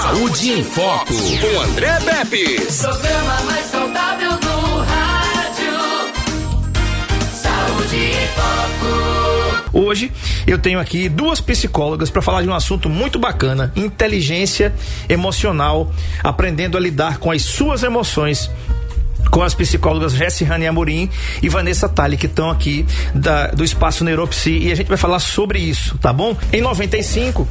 Saúde em Foco, com André Pepe. Programa mais saudável do rádio. Saúde em Foco. Hoje eu tenho aqui duas psicólogas para falar de um assunto muito bacana: inteligência emocional, aprendendo a lidar com as suas emoções com as psicólogas Rani Amorim e Vanessa Tali, que estão aqui da, do Espaço Neuropsi, e a gente vai falar sobre isso, tá bom? Em 95,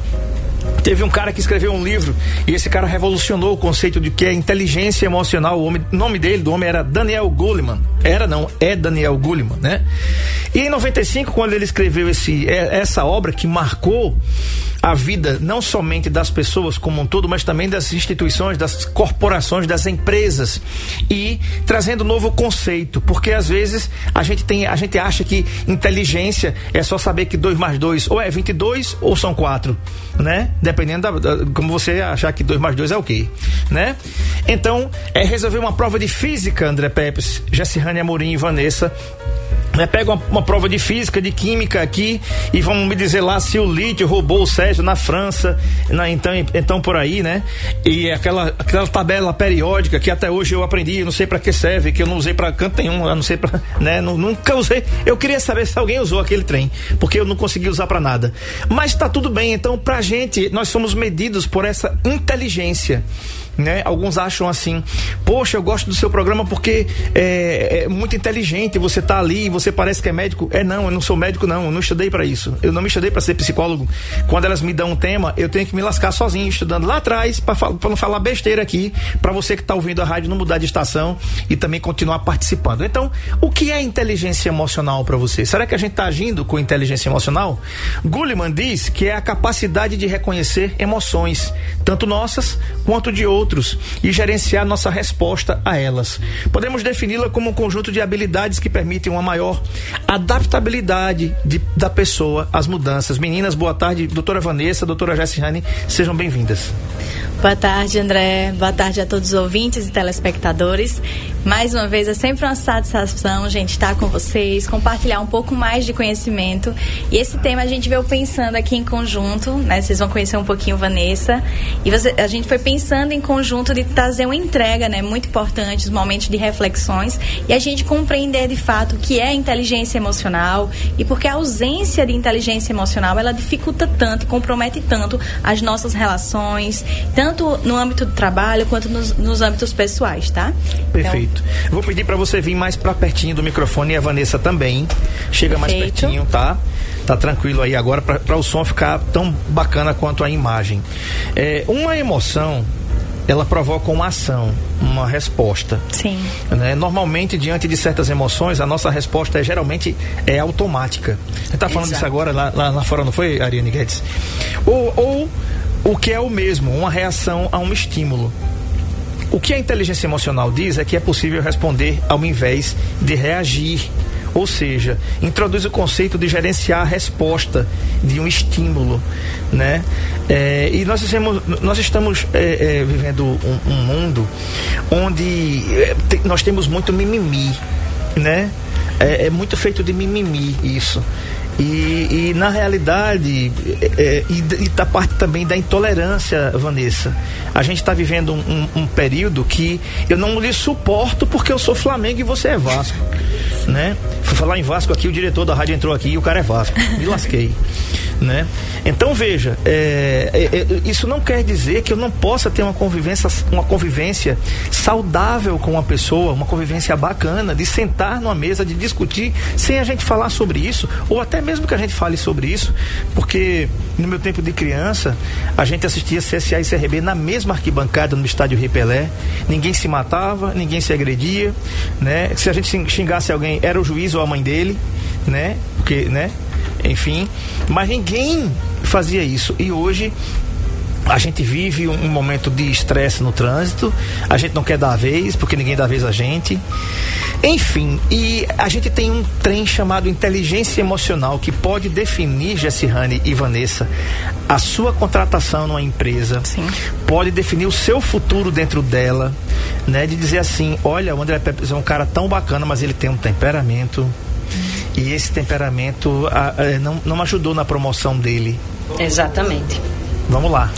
Teve um cara que escreveu um livro e esse cara revolucionou o conceito de que é inteligência emocional. O nome dele, do homem, era Daniel Goleman. Era não, é Daniel Goleman, né? E em 95, quando ele escreveu esse, é, essa obra que marcou a vida não somente das pessoas como um todo, mas também das instituições, das corporações, das empresas e trazendo um novo conceito, porque às vezes a gente tem, a gente acha que inteligência é só saber que 2 mais 2 ou é 22 ou são 4, né? Dependendo da, da, como você achar que 2 mais 2 é o quê, né? Então, é resolver uma prova de física, André Pepes, Jessirane Amorim e Vanessa né, pega uma, uma, prova de física, de química aqui e vão me dizer lá se o lítio roubou o Sérgio na França, na, então, então por aí, né? E aquela, aquela tabela periódica que até hoje eu aprendi, não sei para que serve, que eu não usei para canto nenhum, eu não sei para, né? Nunca usei. Eu queria saber se alguém usou aquele trem, porque eu não consegui usar para nada. Mas tá tudo bem, então pra gente, nós somos medidos por essa inteligência né? Alguns acham assim, poxa, eu gosto do seu programa porque é muito inteligente, você tá ali, você parece que é médico. É não, eu não sou médico não, eu não estudei para isso. Eu não me estudei para ser psicólogo. Quando elas me dão um tema, eu tenho que me lascar sozinho, estudando lá atrás, para não falar besteira aqui, para você que tá ouvindo a rádio não mudar de estação e também continuar participando. Então, o que é inteligência emocional para você? Será que a gente tá agindo com inteligência emocional? Gulliman diz que é a capacidade de reconhecer emoções, tanto nossas quanto de outros e gerenciar nossa resposta a elas. Podemos defini-la como um conjunto de habilidades que permitem uma maior adaptabilidade de, da pessoa às mudanças. Meninas, boa tarde. Doutora Vanessa, doutora Jessiane, sejam bem-vindas. Boa tarde, André. Boa tarde a todos os ouvintes e telespectadores. Mais uma vez, é sempre uma satisfação, gente, estar com vocês, compartilhar um pouco mais de conhecimento. E esse tema a gente veio pensando aqui em conjunto, né? Vocês vão conhecer um pouquinho Vanessa. E você, a gente foi pensando em conjunto de trazer uma entrega, né? Muito importante, os momentos de reflexões. E a gente compreender de fato o que é inteligência emocional e porque a ausência de inteligência emocional, ela dificulta tanto compromete tanto as nossas relações, tanto tanto no âmbito do trabalho quanto nos, nos âmbitos pessoais, tá? Perfeito. Então... Vou pedir para você vir mais para pertinho do microfone e a Vanessa também. Chega Perfeito. mais pertinho, tá? Tá tranquilo aí agora para o som ficar tão bacana quanto a imagem. É, uma emoção ela provoca uma ação, uma resposta. Sim. Né? Normalmente, diante de certas emoções, a nossa resposta é geralmente é automática. Você está falando Exato. disso agora lá, lá, lá, fora, não foi, Ariane Guedes? Ou, ou o que é o mesmo, uma reação a um estímulo. O que a inteligência emocional diz é que é possível responder ao invés de reagir. Ou seja, introduz o conceito de gerenciar a resposta de um estímulo, né? É, e nós estamos, nós estamos é, é, vivendo um, um, mundo onde é, te, nós temos muito mimimi, né? É, é muito feito de mimimi isso. E, e na realidade, é, é e, e da parte também da intolerância, Vanessa. A gente está vivendo um, um, um, período que eu não lhe suporto porque eu sou Flamengo e você é Vasco. Né? Fui falar em Vasco aqui, o diretor da rádio entrou aqui e o cara é Vasco. Me lasquei né? Então veja, é, é, é, isso não quer dizer que eu não possa ter uma convivência, uma convivência saudável com uma pessoa, uma convivência bacana, de sentar numa mesa, de discutir, sem a gente falar sobre isso, ou até mesmo que a gente fale sobre isso, porque no meu tempo de criança, a gente assistia CSA e CRB na mesma arquibancada no estádio Ripelé, ninguém se matava, ninguém se agredia, né? Se a gente xingasse alguém, era o juiz ou a mãe dele, né? Porque, né? Enfim, mas ninguém fazia isso. E hoje a gente vive um, momento de estresse no trânsito, a gente não quer dar a vez, porque ninguém dá a vez a gente. Enfim, e a gente tem um trem chamado inteligência emocional que pode definir, Jessihane e Vanessa, a sua contratação numa empresa. Sim. Pode definir o seu futuro dentro dela, né? De dizer assim, olha, o André Pepe é um cara tão bacana, mas ele tem um temperamento e esse temperamento a, a, não, não ajudou na promoção dele. Exatamente. Vamos lá.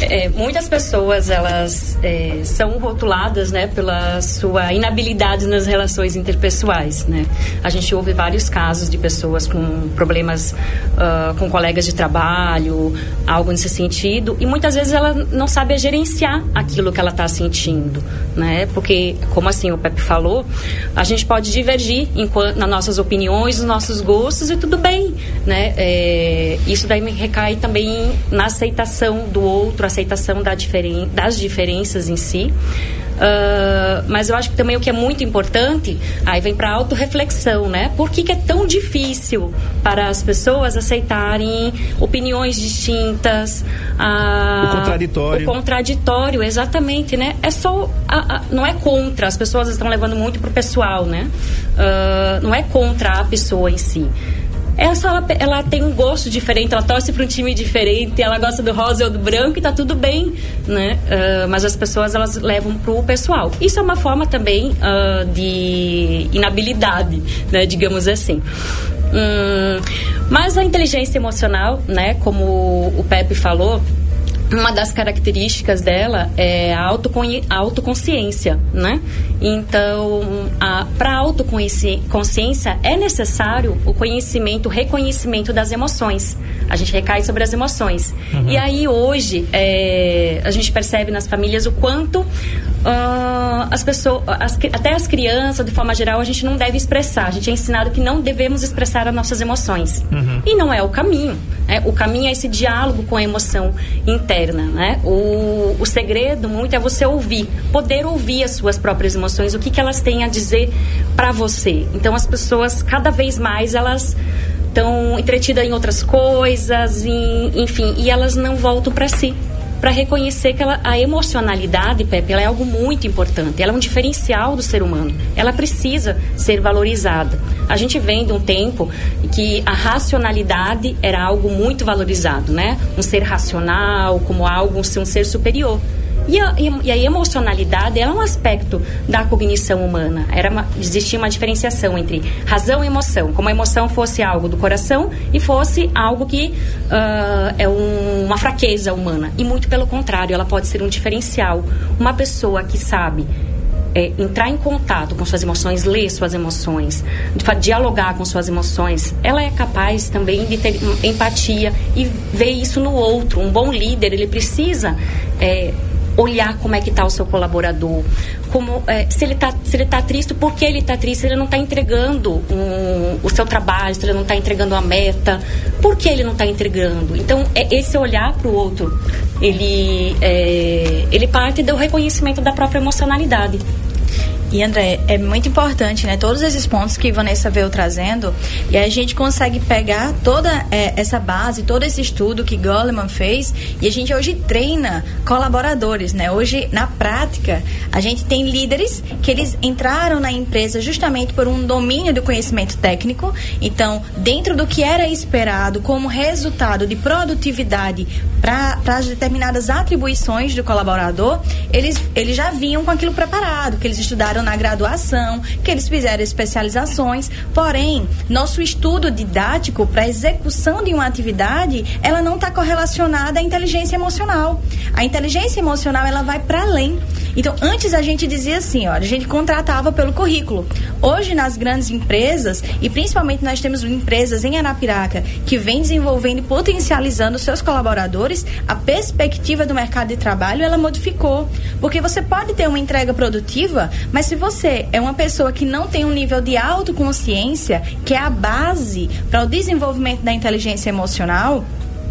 É, muitas pessoas elas é, são rotuladas né, pela sua inabilidade nas relações interpessoais. Né? A gente ouve vários casos de pessoas com problemas uh, com colegas de trabalho, algo nesse sentido, e muitas vezes ela não sabe gerenciar aquilo que ela está sentindo. Né? Porque, como assim o Pepe falou, a gente pode divergir enquanto, nas nossas opiniões, nos nossos gostos, e tudo bem. Né? É, isso daí recai também na aceitação do outro, aceitação da diferen das diferenças em si. Uh, mas eu acho que também o que é muito importante, aí vem para autorreflexão, né? Por que, que, é tão difícil para as pessoas aceitarem opiniões distintas? O contraditório. O contraditório, exatamente, né? É só. não é contra, as pessoas estão levando muito pro pessoal, né? Uh, não é contra a pessoa em si essa ela, ela tem um gosto diferente, ela torce para um time diferente, ela gosta do rosa ou do branco e tá tudo bem, né? Uh, mas as pessoas elas levam pro pessoal. Isso é uma forma também uh, de inabilidade, né? Digamos assim. Hum, mas a inteligência emocional, né? Como o Pepe falou, uma das características dela é a autoconsciência, né? Então, para autoconsciência é necessário o conhecimento, o reconhecimento das emoções. A gente recai sobre as emoções. Uhum. E aí hoje é, a gente percebe nas famílias o quanto uh, as pessoas, as, até as crianças, de forma geral, a gente não deve expressar. A gente é ensinado que não devemos expressar as nossas emoções. Uhum. E não é o caminho. Né? O caminho é esse diálogo com a emoção interna. Né? O, o segredo muito é você ouvir, poder ouvir as suas próprias emoções, o que, que elas têm a dizer para você. Então as pessoas, cada vez mais, elas estão entretidas em outras coisas, em, enfim, e elas não voltam para si para reconhecer que ela, a emocionalidade, Pepe, ela é algo muito importante. Ela é um diferencial do ser humano. Ela precisa ser valorizada. A gente vem de um tempo que a racionalidade era algo muito valorizado, né? Um ser racional, como algo, um ser superior. E a, e a emocionalidade é um aspecto da cognição humana. Era uma, existia uma diferenciação entre razão e emoção. Como a emoção fosse algo do coração e fosse algo que uh, é um, uma fraqueza humana. E muito pelo contrário, ela pode ser um diferencial. Uma pessoa que sabe é, entrar em contato com suas emoções, ler suas emoções, dialogar com suas emoções, ela é capaz também de ter empatia e ver isso no outro. Um bom líder, ele precisa é, olhar como é que está o seu colaborador, como é, se ele está se ele tá triste, por que ele está triste, se ele não está entregando um, o seu trabalho, se ele não está entregando a meta, por que ele não está entregando? Então é esse olhar para o outro, ele é, ele parte do reconhecimento da própria emocionalidade. E André, é muito importante, né? Todos esses pontos que Vanessa veio trazendo, e a gente consegue pegar toda é, essa base, todo esse estudo que Goleman fez, e a gente hoje treina colaboradores, né? Hoje, na prática, a gente tem líderes que eles entraram na empresa justamente por um domínio do conhecimento técnico. Então, dentro do que era esperado como resultado de produtividade para as determinadas atribuições do colaborador, eles, eles já vinham com aquilo preparado, que eles estudaram na graduação, que eles fizeram especializações. Porém, nosso estudo didático para execução de uma atividade, ela não está correlacionada à inteligência emocional. A inteligência emocional ela vai para além. Então, antes a gente dizia assim, ó, a gente contratava pelo currículo. Hoje nas grandes empresas e principalmente nós temos empresas em Arapiraca que vem desenvolvendo e potencializando seus colaboradores, a perspectiva do mercado de trabalho ela modificou, porque você pode ter uma entrega produtiva, mas se você é uma pessoa que não tem um nível de autoconsciência, que é a base para o desenvolvimento da inteligência emocional,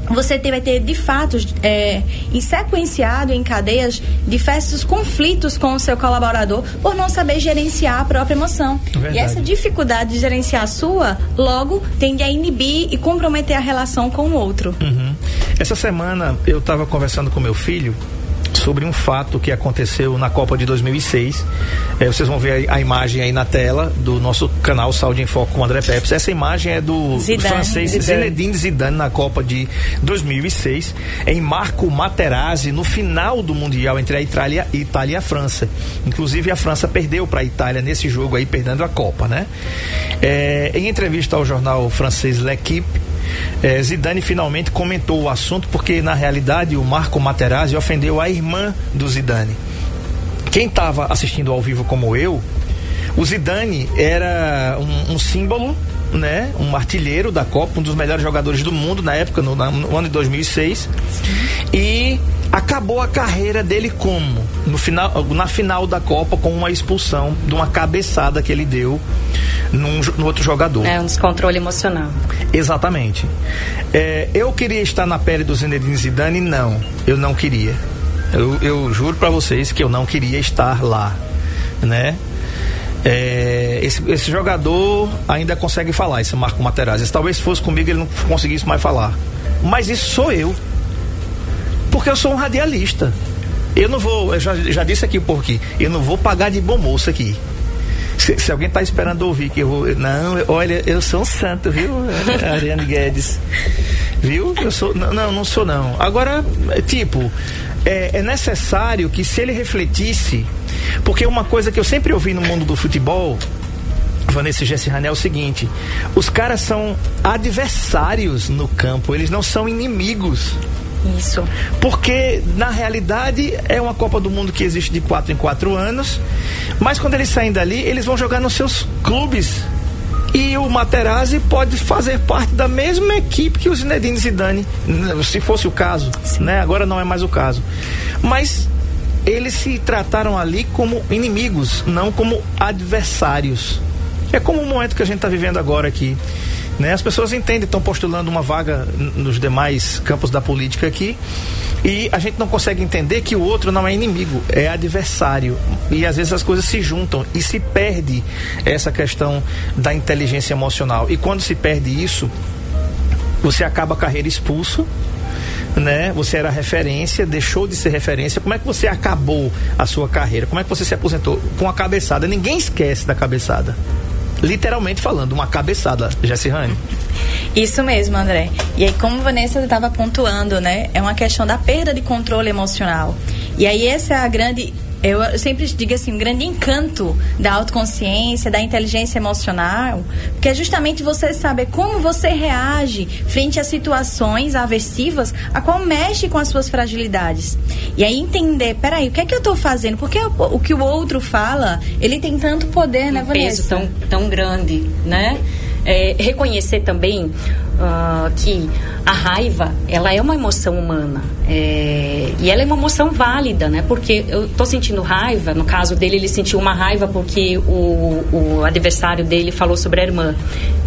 você vai ter de fato é, sequenciado em cadeias diversos conflitos com o seu colaborador por não saber gerenciar a própria emoção. Verdade. E essa dificuldade de gerenciar a sua, logo tende a inibir e comprometer a relação com o outro. Uhum. Essa semana eu estava conversando com meu filho sobre um fato que aconteceu na Copa de 2006. É, vocês vão ver a, imagem aí na tela do nosso canal Saúde em Foco com o André Peps. Essa imagem é do, Zidane, francês Zidane. Zinedine Zidane na Copa de 2006, em Marco Materazzi, no final do Mundial entre a Itália, Itália e a França. Inclusive a França perdeu para a Itália nesse jogo aí, perdendo a Copa, né? É, em entrevista ao jornal francês L'Equipe, é, Zidane finalmente comentou o assunto porque na realidade o Marco Materazzi ofendeu a irmã do Zidane. Quem estava assistindo ao vivo como eu, o Zidane era um, um símbolo né, um artilheiro da Copa, um dos melhores jogadores do mundo na época, no, no ano de 2006. E acabou a carreira dele como? No final, na final da Copa, com uma expulsão de uma cabeçada que ele deu num, no outro jogador. É um descontrole emocional. Exatamente. É, eu queria estar na pele do Zinedine Zidane? Não, eu não queria. Eu, eu juro para vocês que eu não queria estar lá, né? É, esse, esse, jogador ainda consegue falar, esse Marco Materazzi. Talvez fosse comigo ele não conseguisse mais falar. Mas isso sou eu. Porque eu sou um radialista. Eu não vou, eu já, já disse aqui porque eu não vou pagar de bom moço aqui. Se, se alguém está esperando ouvir que eu vou. Não, olha, eu sou um santo, viu, Ariane Guedes? Viu? Eu sou. Não, não, sou não. Agora, tipo, é, é necessário que se ele refletisse porque uma coisa que eu sempre ouvi no mundo do futebol, Vanessa Jesse Rané, é o seguinte: os caras são adversários no campo, eles não são inimigos. Isso. Porque, na realidade, é uma Copa do Mundo que existe de quatro em quatro anos. Mas quando eles saem dali, eles vão jogar nos seus clubes. E o Materazzi pode fazer parte da mesma equipe que o Zinedine Zidane, se fosse o caso, né? Agora não é mais o caso. Mas eles se trataram ali como inimigos, não como adversários. É como o momento que a gente está vivendo agora aqui. Né? As pessoas entendem, estão postulando uma vaga nos demais campos da política aqui e a gente não consegue entender que o outro não é inimigo, é adversário. E às vezes as coisas se juntam e se perde essa questão da inteligência emocional. E quando se perde isso, você acaba a carreira expulso né? Você era referência, deixou de ser referência. Como é que você acabou a sua carreira? Como é que você se aposentou? Com a cabeçada. Ninguém esquece da cabeçada. Literalmente falando, uma cabeçada, Jessirane. Isso mesmo, André. E aí, como Vanessa estava pontuando, né? É uma questão da perda de controle emocional. E aí, essa é a grande eu sempre digo assim, um grande encanto da autoconsciência, da inteligência emocional, que é justamente você saber como você reage frente a situações aversivas, a qual mexe com as suas fragilidades. E aí entender, peraí, o que é que eu estou fazendo? Porque o, que o outro fala, ele tem tanto poder, né, um Vanessa? peso tão, tão grande, né? É, reconhecer também uh, que a raiva ela é uma emoção humana é, e ela é uma emoção válida, né? Porque eu tô sentindo raiva, no caso dele ele sentiu uma raiva porque o, o adversário dele falou sobre a irmã.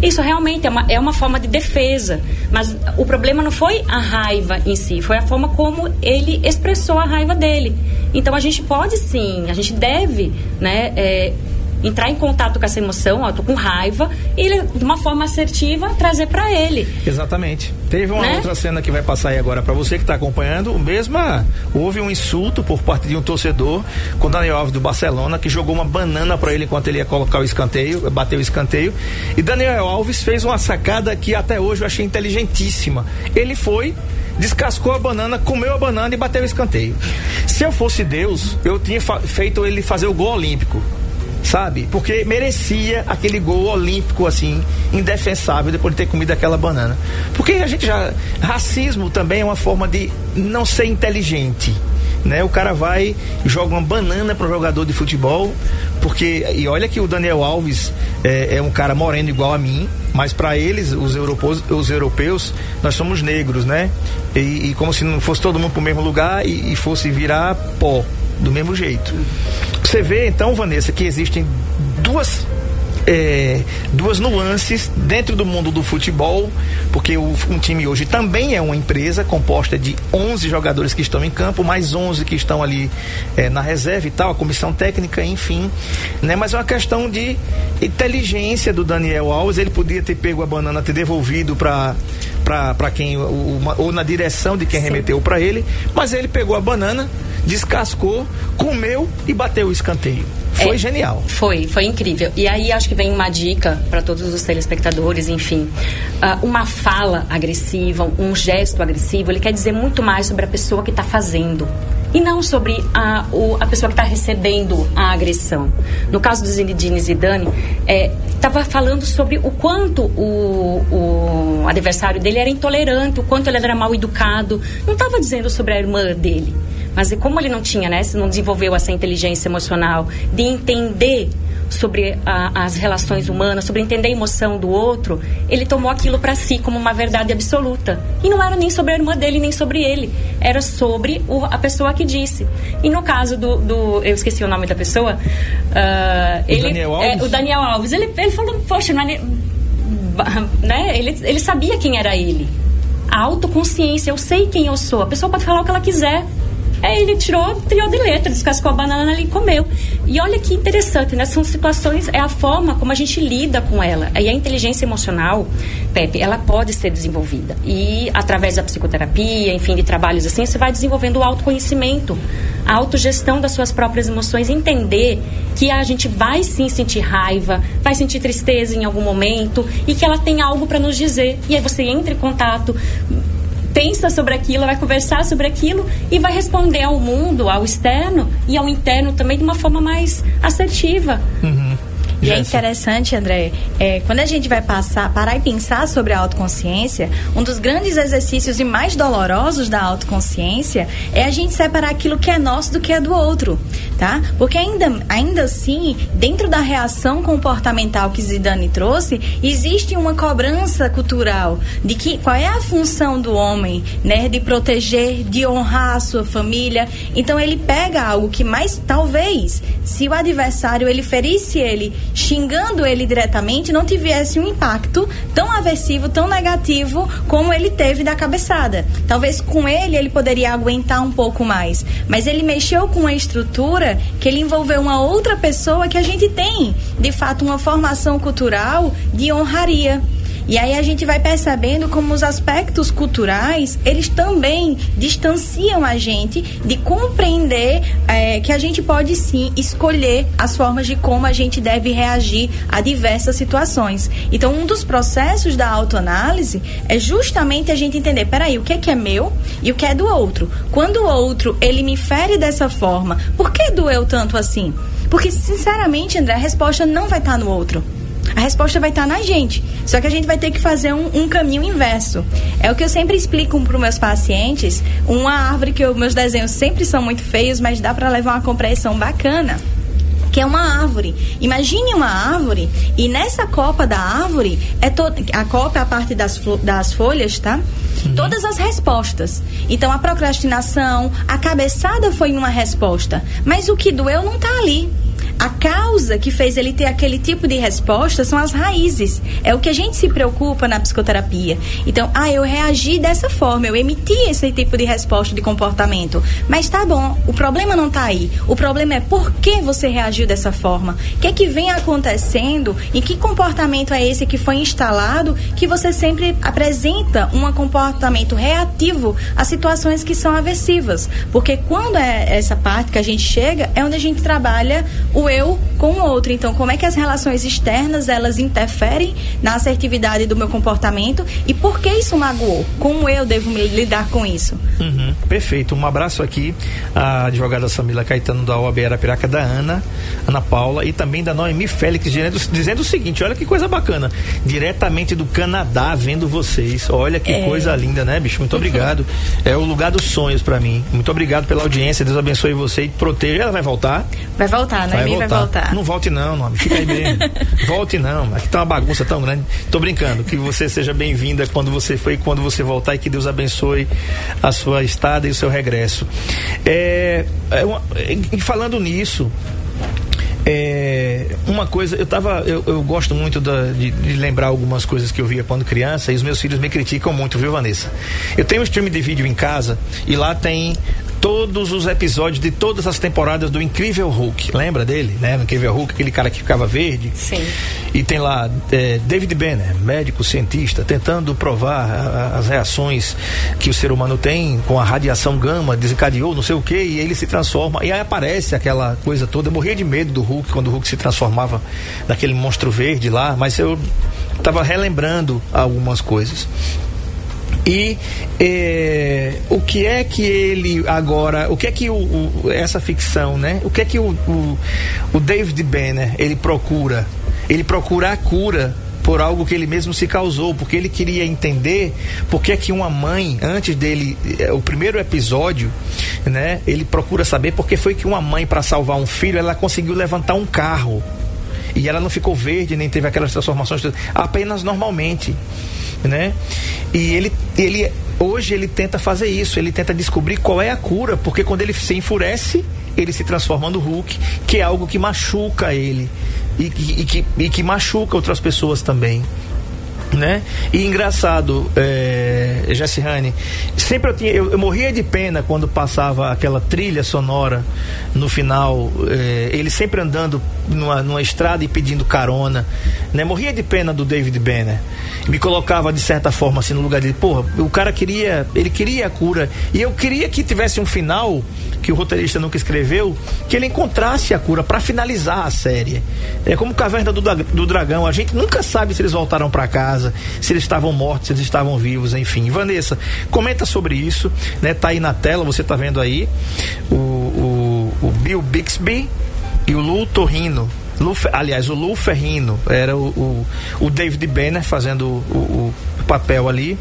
Isso realmente é uma, é uma forma de defesa, mas o problema não foi a raiva em si, foi a forma como ele expressou a raiva dele. Então a gente pode sim, a gente deve, né? É, entrar em contato com essa emoção, ó, tô com raiva, e de uma forma assertiva trazer para ele. Exatamente. Teve uma né? outra cena que vai passar aí agora para você que está acompanhando, o mesma houve um insulto por parte de um torcedor com Daniel Alves do Barcelona que jogou uma banana para ele enquanto ele ia colocar o escanteio, bateu o escanteio, e Daniel Alves fez uma sacada que até hoje eu achei inteligentíssima. Ele foi descascou a banana, comeu a banana e bateu o escanteio. Se eu fosse Deus, eu tinha feito ele fazer o gol olímpico sabe? Porque merecia aquele gol olímpico, assim, indefensável depois de ter comido aquela banana. Porque a gente já. Racismo também é uma forma de não ser inteligente. Né? O cara vai joga uma banana para o jogador de futebol, porque e olha que o Daniel Alves é, é um cara moreno igual a mim, mas para eles, os europeus, os europeus, nós somos negros, né? E, e como se não fosse todo mundo para o mesmo lugar e, e fosse virar pó do mesmo jeito. Você vê então, Vanessa, que existem duas é, duas nuances dentro do mundo do futebol, porque o, um time hoje também é uma empresa composta de 11 jogadores que estão em campo, mais 11 que estão ali é, na reserva e tal, a comissão técnica, enfim. Né? Mas é uma questão de inteligência do Daniel Alves. Ele podia ter pego a banana, ter devolvido para para quem, o, ou na direção de quem Sim. remeteu para ele, mas ele pegou a banana, descascou, comeu e bateu o escanteio. Foi é, genial. Foi, foi incrível. E aí acho que vem uma dica para todos os telespectadores, enfim. Uh, uma fala agressiva, um gesto agressivo, ele quer dizer muito mais sobre a pessoa que está fazendo e não sobre a, o, a pessoa que está recebendo a agressão. No caso do Zinedine Zidane, estava é, falando sobre o quanto o, o adversário dele era intolerante, o quanto ele era mal educado. Não estava dizendo sobre a irmã dele. Mas como ele não tinha, né, não desenvolveu essa inteligência emocional de entender sobre a, as relações humanas, sobre entender a emoção do outro, ele tomou aquilo para si como uma verdade absoluta. E não era nem sobre a irmã dele, nem sobre ele. Era sobre o, a pessoa que disse. E no caso do. do eu esqueci o nome da pessoa. Uh, o ele, Daniel Alves? É, o Daniel Alves. Ele, ele falou, poxa, não é, né? ele, ele sabia quem era ele. A autoconsciência, eu sei quem eu sou. A pessoa pode falar o que ela quiser. Aí ele tirou, tirou de letra, descascou a banana ali e comeu. E olha que interessante, né? São situações, é a forma como a gente lida com ela. E a inteligência emocional, Pepe, ela pode ser desenvolvida. E através da psicoterapia, enfim, de trabalhos assim, você vai desenvolvendo o autoconhecimento, a autogestão das suas próprias emoções, entender que a gente vai sim sentir raiva, vai sentir tristeza em algum momento e que ela tem algo para nos dizer. E aí você entra em contato, pensa sobre aquilo, vai conversar sobre aquilo e vai responder ao mundo, ao externo e ao interno também de uma forma mais assertiva. Uhum. E é interessante, André, é, quando a gente vai passar, parar e pensar sobre a autoconsciência, um dos grandes exercícios e mais dolorosos da autoconsciência é a gente separar aquilo que é nosso do que é do outro, tá? Porque ainda, ainda assim, dentro da reação comportamental que Zidane trouxe, existe uma cobrança cultural de que qual é a função do homem, né? De proteger, de honrar a sua família. Então ele pega algo que mais, talvez, se o adversário ele ferisse ele xingando ele diretamente, não tivesse um impacto tão aversivo, tão negativo como ele teve da cabeçada. Talvez com ele ele poderia aguentar um pouco mais, mas ele mexeu com uma estrutura que ele envolveu uma outra pessoa que a gente tem, de fato, uma formação cultural de honraria. E aí a gente vai percebendo como os aspectos culturais, eles também distanciam a gente de compreender é, que a gente pode sim escolher as formas de como a gente deve reagir a diversas situações. Então, um dos processos da autoanálise é justamente a gente entender, peraí, o que é que é meu e o que é do outro. Quando o outro, ele me fere dessa forma, por que doeu tanto assim? Porque, sinceramente, André, a resposta não vai estar no outro. A resposta vai estar na gente. Só que a gente vai ter que fazer um, um caminho inverso. É o que eu sempre explico para os meus pacientes. Uma árvore que eu, meus desenhos sempre são muito feios, mas dá para levar uma compreensão bacana que é uma árvore. Imagine uma árvore e nessa copa da árvore é to... a copa é a parte das, das folhas, tá? Uhum. Todas as respostas. Então a procrastinação, a cabeçada foi uma resposta, mas o que doeu não está ali. A causa que fez ele ter aquele tipo de resposta são as raízes. É o que a gente se preocupa na psicoterapia. Então, ah, eu reagi dessa forma, eu emiti esse tipo de resposta de comportamento. Mas tá bom, o problema não tá aí. O problema é por que você reagiu dessa forma. O que é que vem acontecendo e que comportamento é esse que foi instalado que você sempre apresenta um comportamento reativo a situações que são aversivas. Porque quando é essa parte que a gente chega, é onde a gente trabalha o eu com o outro. Então, como é que as relações externas elas interferem na assertividade do meu comportamento e por que isso magoou? Como eu devo me lidar com isso? Uhum, perfeito. Um abraço aqui à advogada Samila Caetano da OAB Arapiraca, da Ana, Ana Paula e também da Noemi Félix dizendo, dizendo o seguinte: olha que coisa bacana, diretamente do Canadá vendo vocês. Olha que é. coisa linda, né, bicho? Muito obrigado. É o lugar dos sonhos para mim. Muito obrigado pela audiência. Deus abençoe você e proteja. Ela vai voltar? Vai voltar, né? vai voltar. vai voltar. Não volte não, nome. Fica aí mesmo. volte não. Aqui tá uma bagunça tão grande. Tô brincando. Que você seja bem-vinda quando você foi e quando você voltar e que Deus abençoe a sua estada e o seu regresso. É, é uma, e falando nisso, é, uma coisa, eu tava. Eu, eu gosto muito da, de, de, lembrar algumas coisas que eu via quando criança e os meus filhos me criticam muito, viu, Vanessa? Eu tenho um stream de vídeo em casa e lá tem todos os episódios de todas as temporadas do Incrível Hulk. Lembra dele, né? O Incrível Hulk, aquele cara que ficava verde. Sim. E tem lá é, David Banner, médico cientista, tentando provar a, a, as reações que o ser humano tem com a radiação gama, desencadeou, não sei o que, e ele se transforma. E aí aparece aquela coisa toda. Eu morria de medo do Hulk quando o Hulk se transformava naquele monstro verde lá, mas eu estava relembrando algumas coisas. E é, o que é que ele agora, o que é que o, o, essa ficção, né? O que é que o, o, David Banner ele procura? Ele procura a cura por algo que ele mesmo se causou, porque ele queria entender por que é que uma mãe, antes dele, eh, o primeiro episódio, né, ele procura saber por que foi que uma mãe para salvar um filho, ela conseguiu levantar um carro. E ela não ficou verde, nem teve aquelas transformações, apenas normalmente, né? E ele ele hoje ele tenta fazer isso, ele tenta descobrir qual é a cura, porque quando ele se enfurece, ele se transforma no Hulk, que é algo que machuca ele e, e, e, que, e que machuca outras pessoas também né? E engraçado, é, Jessihane, sempre eu tinha, eu, eu, morria de pena quando passava aquela trilha sonora no final, é, ele sempre andando numa, numa estrada e pedindo carona, né? Morria de pena do David Banner. Me colocava de certa forma assim no lugar dele, porra, o cara queria, ele queria a cura e eu queria que tivesse um final que o roteirista nunca escreveu, que ele encontrasse a cura para finalizar a série. É como Caverna do, do Dragão, a gente nunca sabe se eles voltaram para casa, se eles estavam mortos, se eles estavam vivos, enfim. Vanessa, comenta sobre isso, né? Tá aí na tela, você tá vendo aí o, o, o Bill Bixby e o Lu Torrino. Lu, aliás, o Lu Ferrino era o, o, o David Banner fazendo o, o papel ali.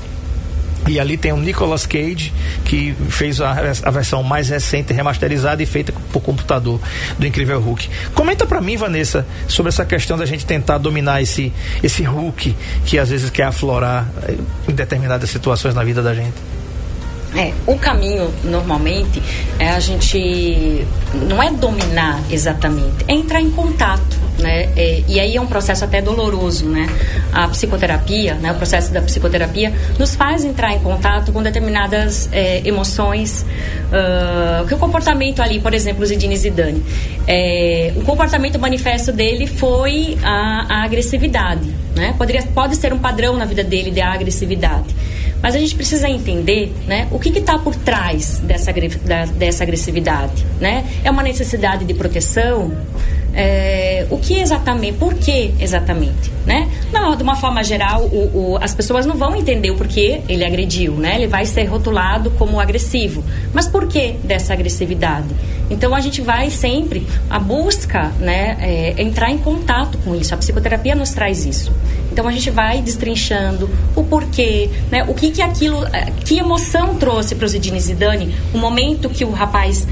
E ali tem o Nicolas Cage, que fez a, a, versão mais recente, remasterizada e feita por computador do Incrível Hulk. Comenta para mim, Vanessa, sobre essa questão da gente tentar dominar esse, esse Hulk que às vezes quer aflorar eh, em determinadas situações na vida da gente. É, o caminho normalmente é a gente não é dominar exatamente, é entrar em contato, né? É, e aí é um processo até doloroso, né? A psicoterapia, né? O processo da psicoterapia nos faz entrar em contato com determinadas é, emoções, uh, que o comportamento ali, por exemplo, Zidane Zidane, é, o comportamento manifesto dele foi a, a agressividade, né? Poderia, pode ser um padrão na vida dele de agressividade. Mas a gente precisa entender né, o que está por trás dessa, dessa agressividade. Né? É uma necessidade de proteção? É, o que exatamente, por que exatamente, né? Não, de uma forma geral, o, o, as pessoas não vão entender o porquê ele agrediu, né? Ele vai ser rotulado como agressivo. Mas por que dessa agressividade? Então a gente vai sempre, a busca, né, é, entrar em contato com isso. A psicoterapia nos traz isso. Então a gente vai destrinchando o porquê, né, o que que aquilo, é, que emoção trouxe para o Zidane Zidane, o momento que o rapaz,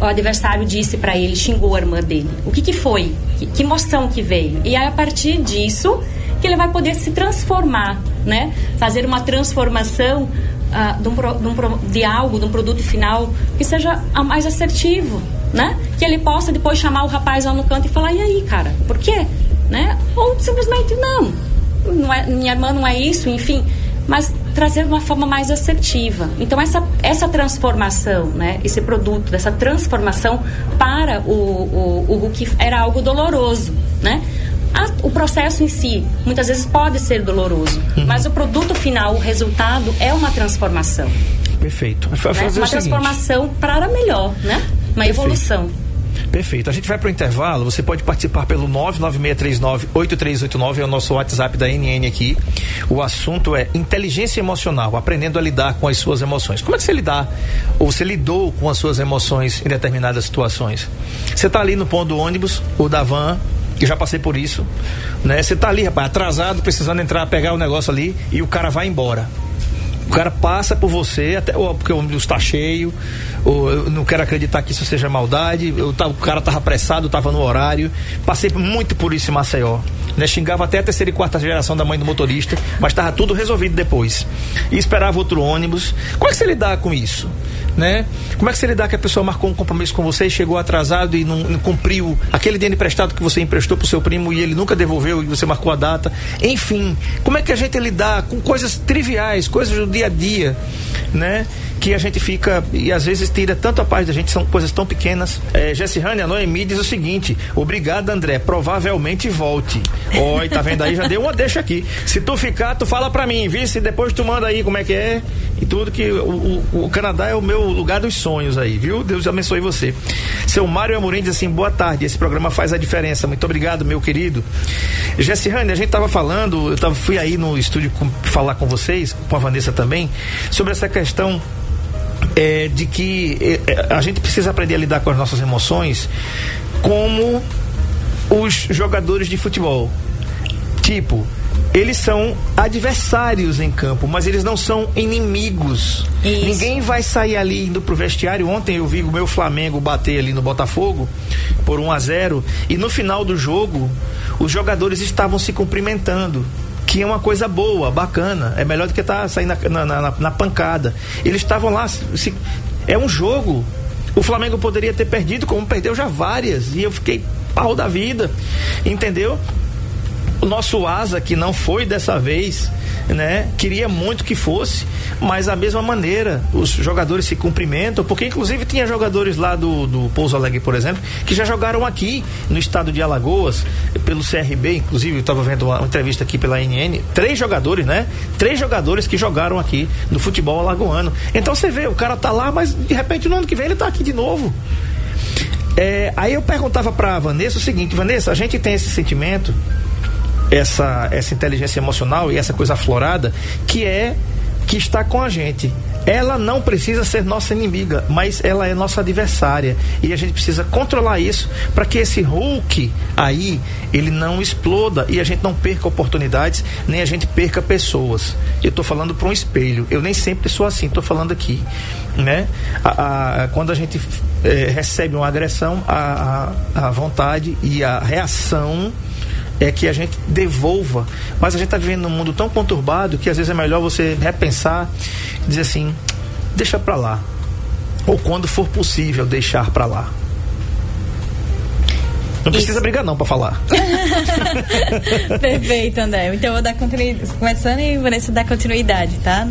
o adversário disse para ele, xingou a irmã dele. O que que foi? Que, que emoção que veio? E aí a partir disso que ele vai poder se transformar, né? Fazer uma transformação uh, de, um, de, um, de algo, de um produto final que seja mais assertivo, né? Que ele possa depois chamar o rapaz lá no canto e falar, e aí, cara, por quê? Né? Ou simplesmente, não, não é, minha irmã não é isso, enfim. Mas trazer de uma forma mais assertiva. Então, essa, essa transformação, né? Esse produto, dessa transformação para o, o, o Hulk era algo doloroso, né? O processo em si muitas vezes pode ser doloroso, uhum. mas o produto final, o resultado é uma transformação. Perfeito. Né? Uma transformação para melhor, né? Uma Perfeito. evolução. Perfeito. A gente vai para o intervalo. Você pode participar pelo 99639-8389, é o nosso WhatsApp da NN aqui. O assunto é inteligência emocional, aprendendo a lidar com as suas emoções. Como é que você lidar, ou você lidou com as suas emoções em determinadas situações? Você está ali no ponto do ônibus, ou da van, que já passei por isso, né? Você tá ali, rapaz, atrasado, precisando entrar, pegar o negócio ali e o cara vai embora. O cara passa por você, até ou porque o ônibus está cheio, ou eu não quero acreditar que isso seja maldade, eu, o cara tava apressado, tava no horário. Passei muito por isso em Maceió. Né? Xingava até a terceira e quarta geração da mãe do motorista, mas estava tudo resolvido depois. E esperava outro ônibus. Como é que você lidar com isso? né? Como é que você lidar que a pessoa marcou um compromisso com você e chegou atrasado e não, não cumpriu aquele dinheiro emprestado que você emprestou pro seu primo e ele nunca devolveu e você marcou a data? Enfim, como é que a gente lidar com coisas triviais, coisas do dia a dia, né? Que a gente fica e às vezes tira tanto a paz da gente, são coisas tão pequenas. É, Jessihane, a Noemi diz o seguinte: obrigado, André, provavelmente volte. Oi, tá vendo aí? Já deu uma deixa aqui. Se tu ficar, tu fala pra mim, viu? Se depois tu manda aí como é que é e tudo, que o, o, o Canadá é o meu lugar dos sonhos aí, viu? Deus abençoe você. Seu Mário Amorim diz assim: boa tarde, esse programa faz a diferença. Muito obrigado, meu querido. Jessihane, a gente tava falando, eu tava, fui aí no estúdio com, falar com vocês, com a Vanessa também, sobre essa questão é, de que é, a gente precisa aprender a lidar com as nossas emoções como os jogadores de futebol. Tipo, eles são adversários em campo, mas eles não são inimigos. Isso. Ninguém vai sair ali indo pro vestiário. Ontem eu vi o meu Flamengo bater ali no Botafogo por 1 a 0 e no final do jogo os jogadores estavam se cumprimentando. Que é uma coisa boa, bacana. É melhor do que estar tá saindo na, na, na, na pancada. Eles estavam lá. Se, é um jogo. O Flamengo poderia ter perdido, como perdeu já várias. E eu fiquei pau da vida. Entendeu? O nosso asa, que não foi dessa vez, né? Queria muito que fosse, mas da mesma maneira, os jogadores se cumprimentam, porque inclusive tinha jogadores lá do, do Pouso Alegre, por exemplo, que já jogaram aqui no estado de Alagoas, pelo CRB, inclusive eu estava vendo uma, uma entrevista aqui pela NN, três jogadores, né? Três jogadores que jogaram aqui no futebol alagoano. Então você vê, o cara tá lá, mas de repente no ano que vem ele tá aqui de novo. É, aí eu perguntava pra Vanessa o seguinte, Vanessa, a gente tem esse sentimento essa, essa inteligência emocional e essa coisa aflorada que é que está com a gente. Ela não precisa ser nossa inimiga, mas ela é nossa adversária. E a gente precisa controlar isso para que esse Hulk aí ele não exploda e a gente não perca oportunidades, nem a gente perca pessoas. Eu estou falando para um espelho. Eu nem sempre sou assim, estou falando aqui. Né? A, a, quando a gente é, recebe uma agressão, a, a, a vontade e a reação é que a gente devolva. Mas a gente está vivendo num mundo tão conturbado que às vezes é melhor você repensar, dizer assim, deixa para lá. Ou quando for possível, deixar para lá. Não precisa Isso. brigar não para falar. Perfeito, André. Então eu vou dar continuidade, começando e Vanessa dar continuidade, tá?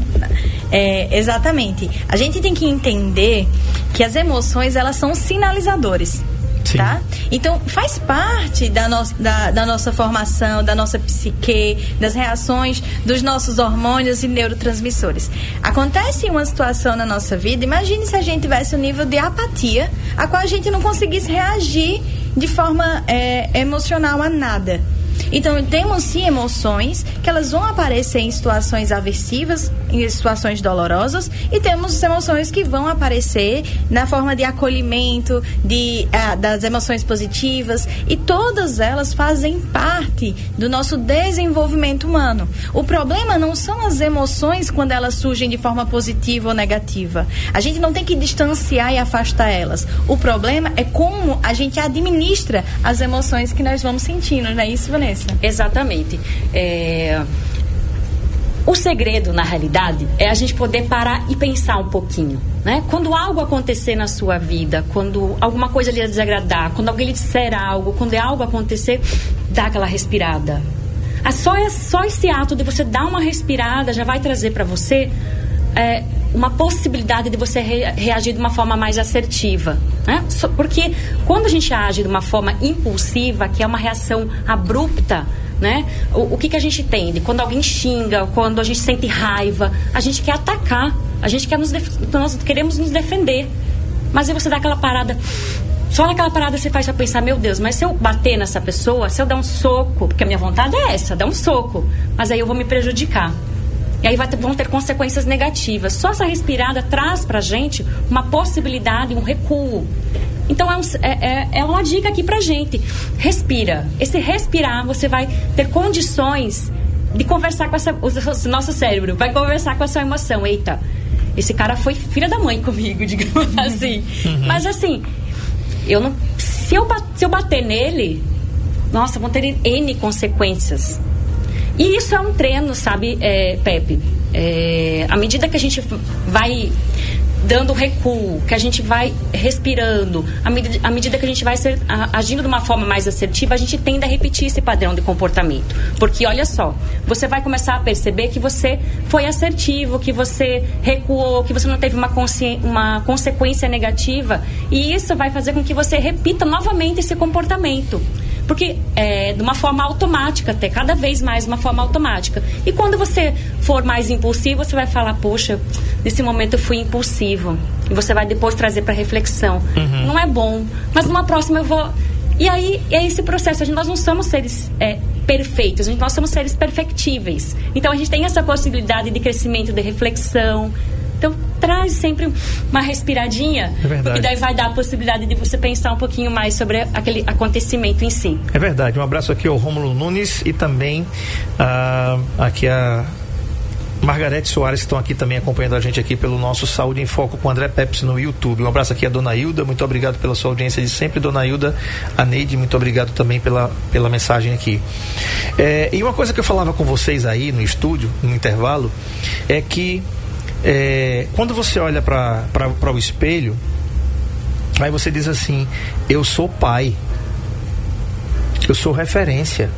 É, exatamente. A gente tem que entender que as emoções elas são sinalizadores. Sim. tá? Então, faz parte da, no, da, da, nossa formação, da nossa psique, das reações dos nossos hormônios e neurotransmissores. Acontece uma situação na nossa vida, imagine se a gente tivesse um nível de apatia, a qual a gente não conseguisse reagir de forma é, emocional a nada. Então, temos sim emoções que elas vão aparecer em situações aversivas, em situações dolorosas, e temos emoções que vão aparecer na forma de acolhimento, de, ah, das emoções positivas, e todas elas fazem parte do nosso desenvolvimento humano. O problema não são as emoções quando elas surgem de forma positiva ou negativa. A gente não tem que distanciar e afastar elas. O problema é como a gente administra as emoções que nós vamos sentindo, não é isso, Vanessa? Exatamente. É... O segredo, na realidade, é a gente poder parar e pensar um pouquinho. Né? Quando algo acontecer na sua vida, quando alguma coisa lhe desagradar, quando alguém lhe disser algo, quando é algo acontecer, dá aquela respirada. Ah, só, é, só esse ato de você dar uma respirada já vai trazer para você é, uma possibilidade de você re, reagir de uma forma mais assertiva. Né? Porque quando a gente age de uma forma impulsiva, que é uma reação abrupta, né? O, o que, que a gente tende? Quando alguém xinga, quando a gente sente raiva, a gente quer atacar, a gente quer nos nós queremos nos defender. Mas aí você dá aquela parada. Só naquela parada você faz pra pensar, meu Deus, mas se eu bater nessa pessoa, se eu der um soco, porque a minha vontade é essa, dar um soco, mas aí eu vou me prejudicar. E aí ter, vão ter consequências negativas. Só essa respirada traz pra gente uma possibilidade, um recuo. Então é, um, é, é, é uma dica aqui pra gente. Respira. Esse respirar, você vai ter condições de conversar com essa, o, o nosso cérebro. Vai conversar com a sua emoção. Eita, esse cara foi filha da mãe comigo, digamos assim. Uhum. Mas assim, eu não. Se eu, se eu bater nele, nossa, vão ter N consequências. E isso é um treino, sabe, é, Pepe? É, à medida que a gente vai dando recuo, que a gente vai respirando, à medida, à medida que a gente vai ser, a, agindo de uma forma mais assertiva, a gente tende a repetir esse padrão de comportamento. Porque olha só, você vai começar a perceber que você foi assertivo, que você recuou, que você não teve uma, uma consequência negativa, e isso vai fazer com que você repita novamente esse comportamento porque é de uma forma automática, até cada vez mais uma forma automática. E quando você for mais impulsivo, você vai falar, poxa, nesse momento eu fui impulsivo. E você vai depois trazer para reflexão. Uhum. Não é bom, mas numa próxima eu vou. E aí é esse processo. Gente, nós não somos seres é, perfeitos, nós somos seres perfectíveis. Então a gente tem essa possibilidade de crescimento, de reflexão, então, traz sempre uma respiradinha. É verdade. E daí vai dar a possibilidade de você pensar um pouquinho mais sobre aquele acontecimento em si. É verdade. Um abraço aqui ao Rômulo Nunes e também uh, aqui a Margarete Soares, que estão aqui também acompanhando a gente aqui pelo nosso Saúde em Foco com André Pepsi no YouTube. Um abraço aqui a Dona Hilda, muito obrigado pela sua audiência de sempre, Dona Hilda. A Neide, muito obrigado também pela, pela mensagem aqui. É, e uma coisa que eu falava com vocês aí no estúdio, no intervalo, é que é, quando você olha para o espelho, aí você diz assim: Eu sou pai, eu sou referência.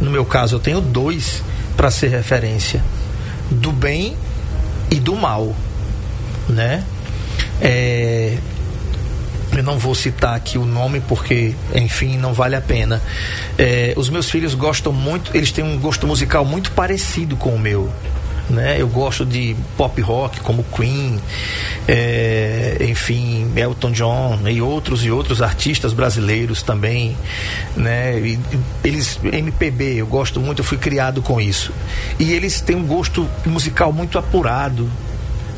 No meu caso, eu tenho dois para ser referência: do bem e do mal, né? É, eu não vou citar aqui o nome porque, enfim, não vale a pena. É, os meus filhos gostam muito, eles têm um gosto musical muito parecido com o meu né? Eu gosto de pop rock como Queen, é, enfim, Elton John e outros e outros artistas brasileiros também, né? E, eles MPB, eu gosto muito, eu fui criado com isso. E eles têm um gosto musical muito apurado,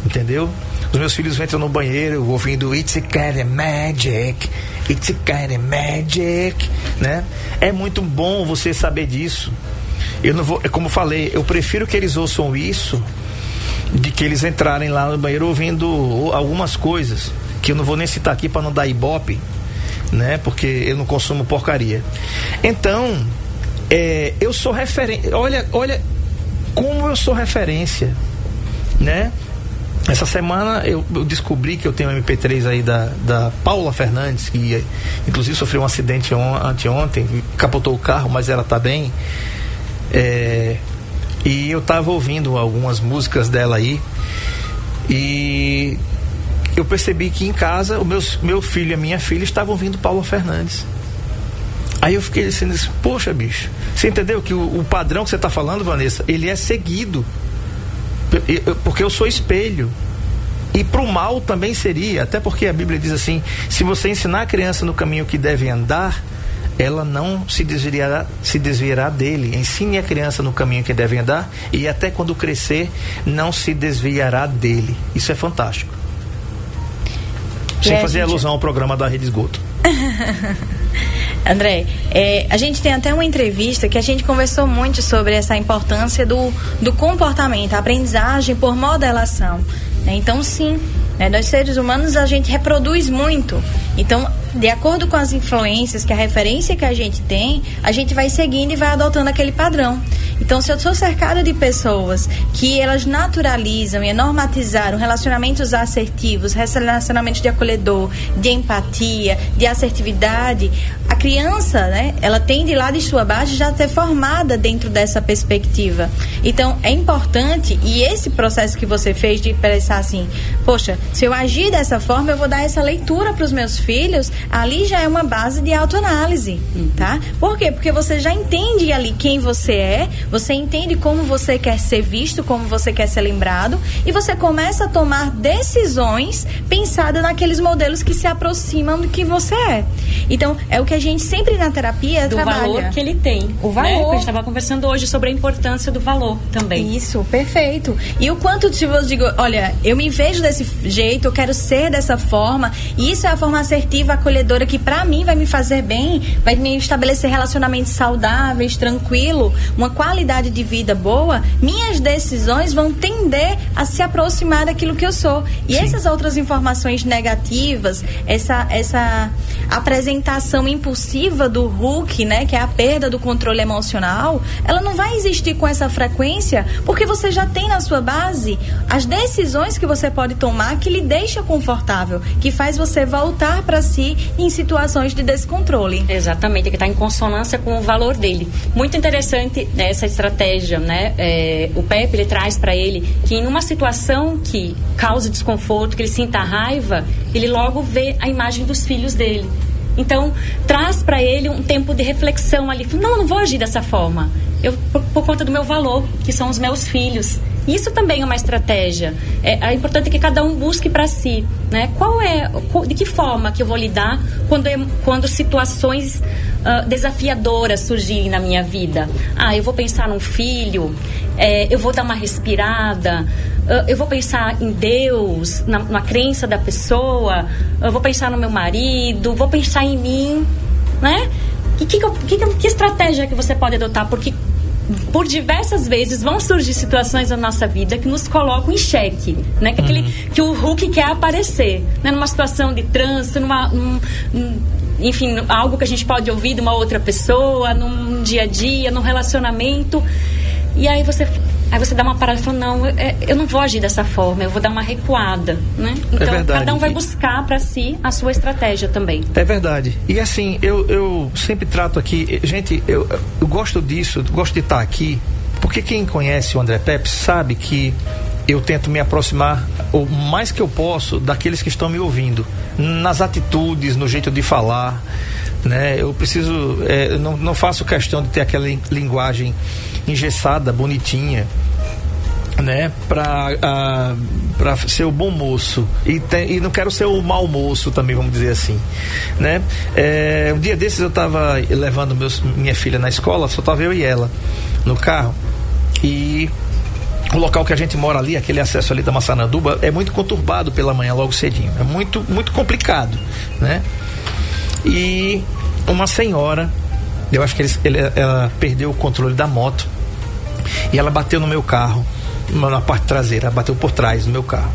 entendeu? Os meus filhos entram no banheiro ouvindo It's a kind of magic, It's a kind of magic, né? É muito bom você saber disso. Eu não vou, é como falei, eu prefiro que eles ouçam isso de que eles entrarem lá no banheiro ouvindo algumas coisas que eu não vou nem citar aqui para não dar ibope, né? Porque eu não consumo porcaria. Então, é, eu sou referência. Olha, olha como eu sou referência, né? Essa semana eu, eu, descobri que eu tenho um MP3 aí da, da Paula Fernandes, que inclusive sofreu um acidente on, anteontem, capotou o carro, mas ela tá bem. É, e eu tava ouvindo algumas músicas dela aí e eu percebi que em casa o meu, meu filho e a minha filha estavam ouvindo Paulo Fernandes. Aí eu fiquei assim, poxa bicho, você entendeu que o, o padrão que você está falando, Vanessa, ele é seguido. Porque eu sou espelho. E para o mal também seria, até porque a Bíblia diz assim: se você ensinar a criança no caminho que deve andar, ela não se desviará, se desviará dele. Ensine a criança no caminho que deve andar e até quando crescer não se desviará dele. Isso é fantástico. Sem é, fazer gente... alusão ao programa da Rede Esgoto. André, é, a gente tem até uma entrevista que a gente conversou muito sobre essa importância do, do comportamento, a aprendizagem por modelação. Né? Então, sim, né, nós seres humanos a gente reproduz muito. Então, de acordo com as influências, que a referência que a gente tem, a gente vai seguindo e vai adotando aquele padrão. Então, se eu sou cercada de pessoas que elas naturalizam e normatizaram relacionamentos assertivos, relacionamentos de acolhedor, de empatia, de assertividade, a criança, né, ela tem de lá de sua base já ser formada dentro dessa perspectiva. Então, é importante, e esse processo que você fez de pensar assim, poxa, se eu agir dessa forma, eu vou dar essa leitura para os meus filhos, ali já é uma base de autoanálise, uhum. tá? Por quê? Porque você já entende ali quem você é, você entende como você quer ser visto, como você quer ser lembrado, e você começa a tomar decisões pensadas naqueles modelos que se aproximam do que você é. Então, é o que a gente sempre na terapia do trabalha. valor que ele tem. O valor. Né? A gente estava conversando hoje sobre a importância do valor também. Isso, perfeito. E o quanto tipo, eu digo, olha, eu me vejo desse jeito, eu quero ser dessa forma, e isso é a forma assertiva, acolhedora que para mim vai me fazer bem, vai me estabelecer relacionamentos saudáveis, tranquilo, uma qualidade de vida boa, minhas decisões vão tender a se aproximar daquilo que eu sou. E Sim. essas outras informações negativas, essa essa apresentação impulsiva do Hulk, né, que é a perda do controle emocional, ela não vai existir com essa frequência, porque você já tem na sua base as decisões que você pode tomar que lhe deixa confortável, que faz você voltar para si em situações de descontrole. Exatamente, que está em consonância com o valor dele. Muito interessante essa estratégia, né? É, o Pepe ele traz para ele que em uma situação que cause desconforto, que ele sinta raiva, ele logo vê a imagem dos filhos dele. Então, traz para ele um tempo de reflexão ali. Não, não vou agir dessa forma. Eu, por, por conta do meu valor, que são os meus filhos. Isso também é uma estratégia. É, é importante que cada um busque para si, né? Qual é, de que forma que eu vou lidar quando, quando situações uh, desafiadoras surgirem na minha vida? Ah, eu vou pensar num filho, é, eu vou dar uma respirada, uh, eu vou pensar em Deus, na, na crença da pessoa, eu vou pensar no meu marido, vou pensar em mim, né? Que, que, que, que estratégia que você pode adotar? Porque por diversas vezes vão surgir situações na nossa vida que nos colocam em xeque, né? Que, aquele, uhum. que o Hulk quer aparecer, né? Numa situação de trânsito, numa, num, enfim, algo que a gente pode ouvir de uma outra pessoa, num dia a dia, num relacionamento. E aí você Aí você dá uma parada e fala, não, eu, é, eu, não vou agir dessa forma, eu vou dar uma recuada, né? É então, é cada um vai buscar para si a sua estratégia também. É verdade. E assim, eu, eu sempre trato aqui, gente, eu, eu gosto disso, gosto de estar aqui, porque quem conhece o André Pepe sabe que eu tento me aproximar o mais que eu posso daqueles que estão me ouvindo, nas atitudes, no jeito de falar, né? Eu preciso, é, não, não faço questão de ter aquela linguagem engessada, bonitinha, né, para para ser o bom moço e, tem, e não quero ser o mau moço também, vamos dizer assim, né? É, um dia desses eu estava levando meus, minha filha na escola, só tava eu e ela no carro e o local que a gente mora ali, aquele acesso ali da Massananduba, é muito conturbado pela manhã logo cedinho, é muito muito complicado, né? E uma senhora, eu acho que ele, ela perdeu o controle da moto e ela bateu no meu carro, na parte traseira, bateu por trás do meu carro.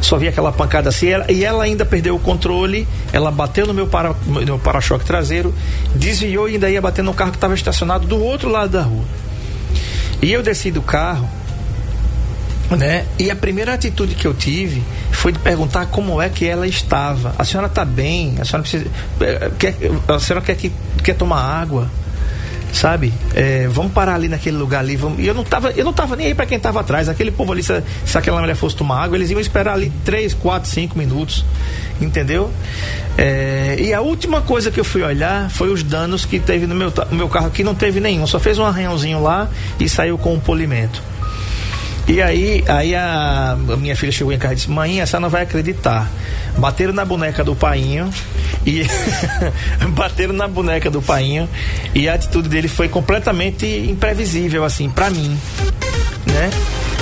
Só vi aquela pancada assim e ela ainda perdeu o controle. Ela bateu no meu para, para-choque traseiro, desviou e ainda ia bater no carro que estava estacionado do outro lado da rua. E eu desci do carro, né? E a primeira atitude que eu tive foi de perguntar como é que ela estava. A senhora está bem? A senhora precisa, eh, quer, a senhora quer que quer tomar água? Sabe? É, vamos parar ali naquele lugar ali. Vamos... E eu não tava, eu não tava nem aí para quem tava atrás. Aquele povo ali, se, se, aquela mulher fosse tomar água, eles iam esperar ali 3, 4, 5 minutos. Entendeu? É, e a última coisa que eu fui olhar foi os danos que teve no meu, no meu carro, que não teve nenhum, só fez um arranhãozinho lá e saiu com um polimento. E aí, aí a, minha filha chegou em casa e disse: Mãe, essa não vai acreditar. Bateram na boneca do painho e bateram na boneca do painho e a atitude dele foi completamente imprevisível, assim, para mim, né?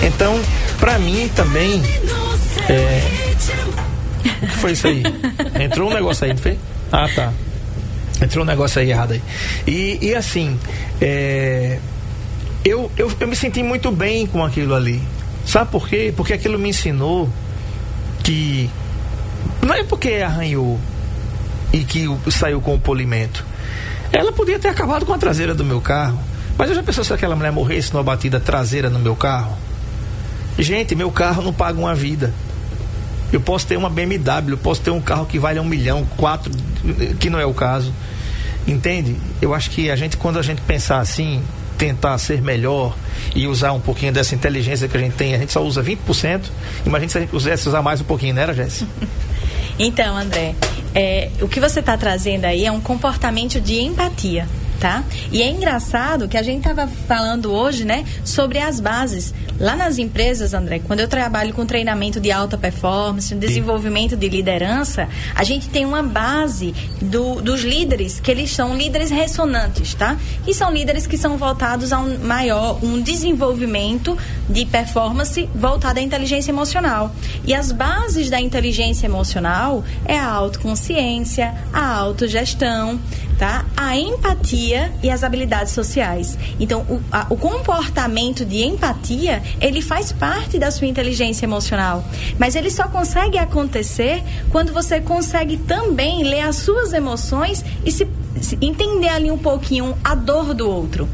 Então, para mim também. É... O que foi isso aí? Entrou um negócio aí, não foi? Ah, tá. Entrou um negócio aí errado aí. E, e assim, é eu, eu, eu me senti muito bem com aquilo ali. Sabe por quê? Porque aquilo me ensinou que não é porque arranhou e que saiu com o polimento. Ela podia ter acabado com a traseira do meu carro. Mas eu já pensou se aquela mulher morresse numa batida traseira no meu carro? Gente, meu carro não paga uma vida. Eu posso ter uma BMW, eu posso ter um carro que vale um milhão, quatro, que não é o caso. Entende? Eu acho que a gente, quando a gente pensar assim, tentar ser melhor e usar um pouquinho dessa inteligência que a gente tem, a gente só usa 20%. Imagina se a gente pudesse usar mais um pouquinho, né, Jéssica? Então, André, é, o que você está trazendo aí é um comportamento de empatia tá? E é engraçado que a gente estava falando hoje, né, sobre as bases. Lá nas empresas, André, quando eu trabalho com treinamento de alta performance, desenvolvimento de liderança, a gente tem uma base do, dos líderes, que eles são líderes ressonantes, tá? Que são líderes que são voltados a um maior, um desenvolvimento de performance voltado à inteligência emocional. E as bases da inteligência emocional é a autoconsciência, a autogestão, tá? A empatia e as habilidades sociais. Então, o, a, o comportamento de empatia, ele faz parte da sua inteligência emocional. Mas ele só consegue acontecer quando você consegue também ler as suas emoções e se, se entender ali um pouquinho a dor do outro.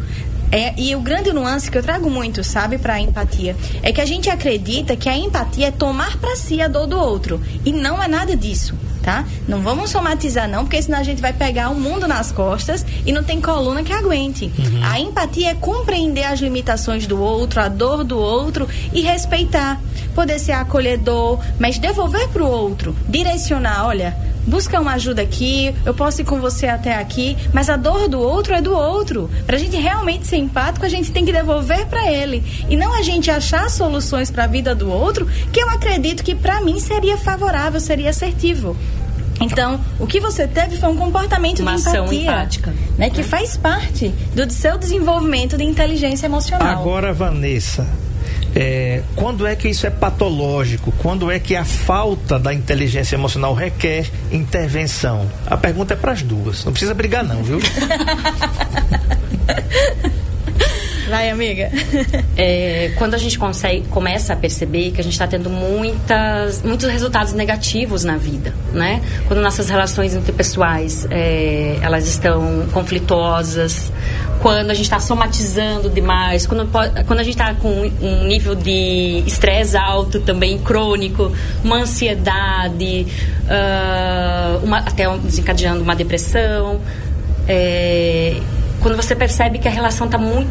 É, e o grande nuance que eu trago muito, sabe, para a empatia, é que a gente acredita que a empatia é tomar para si a dor do outro. E não é nada disso tá? Não vamos somatizar não, porque senão a gente vai pegar o mundo nas costas e não tem coluna que aguente. Uhum. A empatia é compreender as limitações do outro, a dor do outro e respeitar. Poder ser acolhedor, mas devolver para o outro, direcionar, olha, busca uma ajuda aqui, eu posso ir com você até aqui, mas a dor do outro é do outro. Para a gente realmente ser empático, a gente tem que devolver para ele e não a gente achar soluções para a vida do outro que eu acredito que para mim seria favorável, seria assertivo. Então, o que você teve foi um comportamento Uma de empatia, empática, né, que faz parte do seu desenvolvimento de inteligência emocional. Agora, Vanessa, é, quando é que isso é patológico? Quando é que a falta da inteligência emocional requer intervenção? A pergunta é para as duas. Não precisa brigar, não, viu? Vai, amiga. É, quando a gente consegue, começa a perceber que a gente está tendo muitas, muitos resultados negativos na vida, né? Quando nossas relações interpessoais é, elas estão conflituosas, quando a gente está somatizando demais, quando, quando a gente está com um nível de estresse alto também, crônico, uma ansiedade, uh, uma, até desencadeando uma depressão. É, quando você percebe que a relação tá muito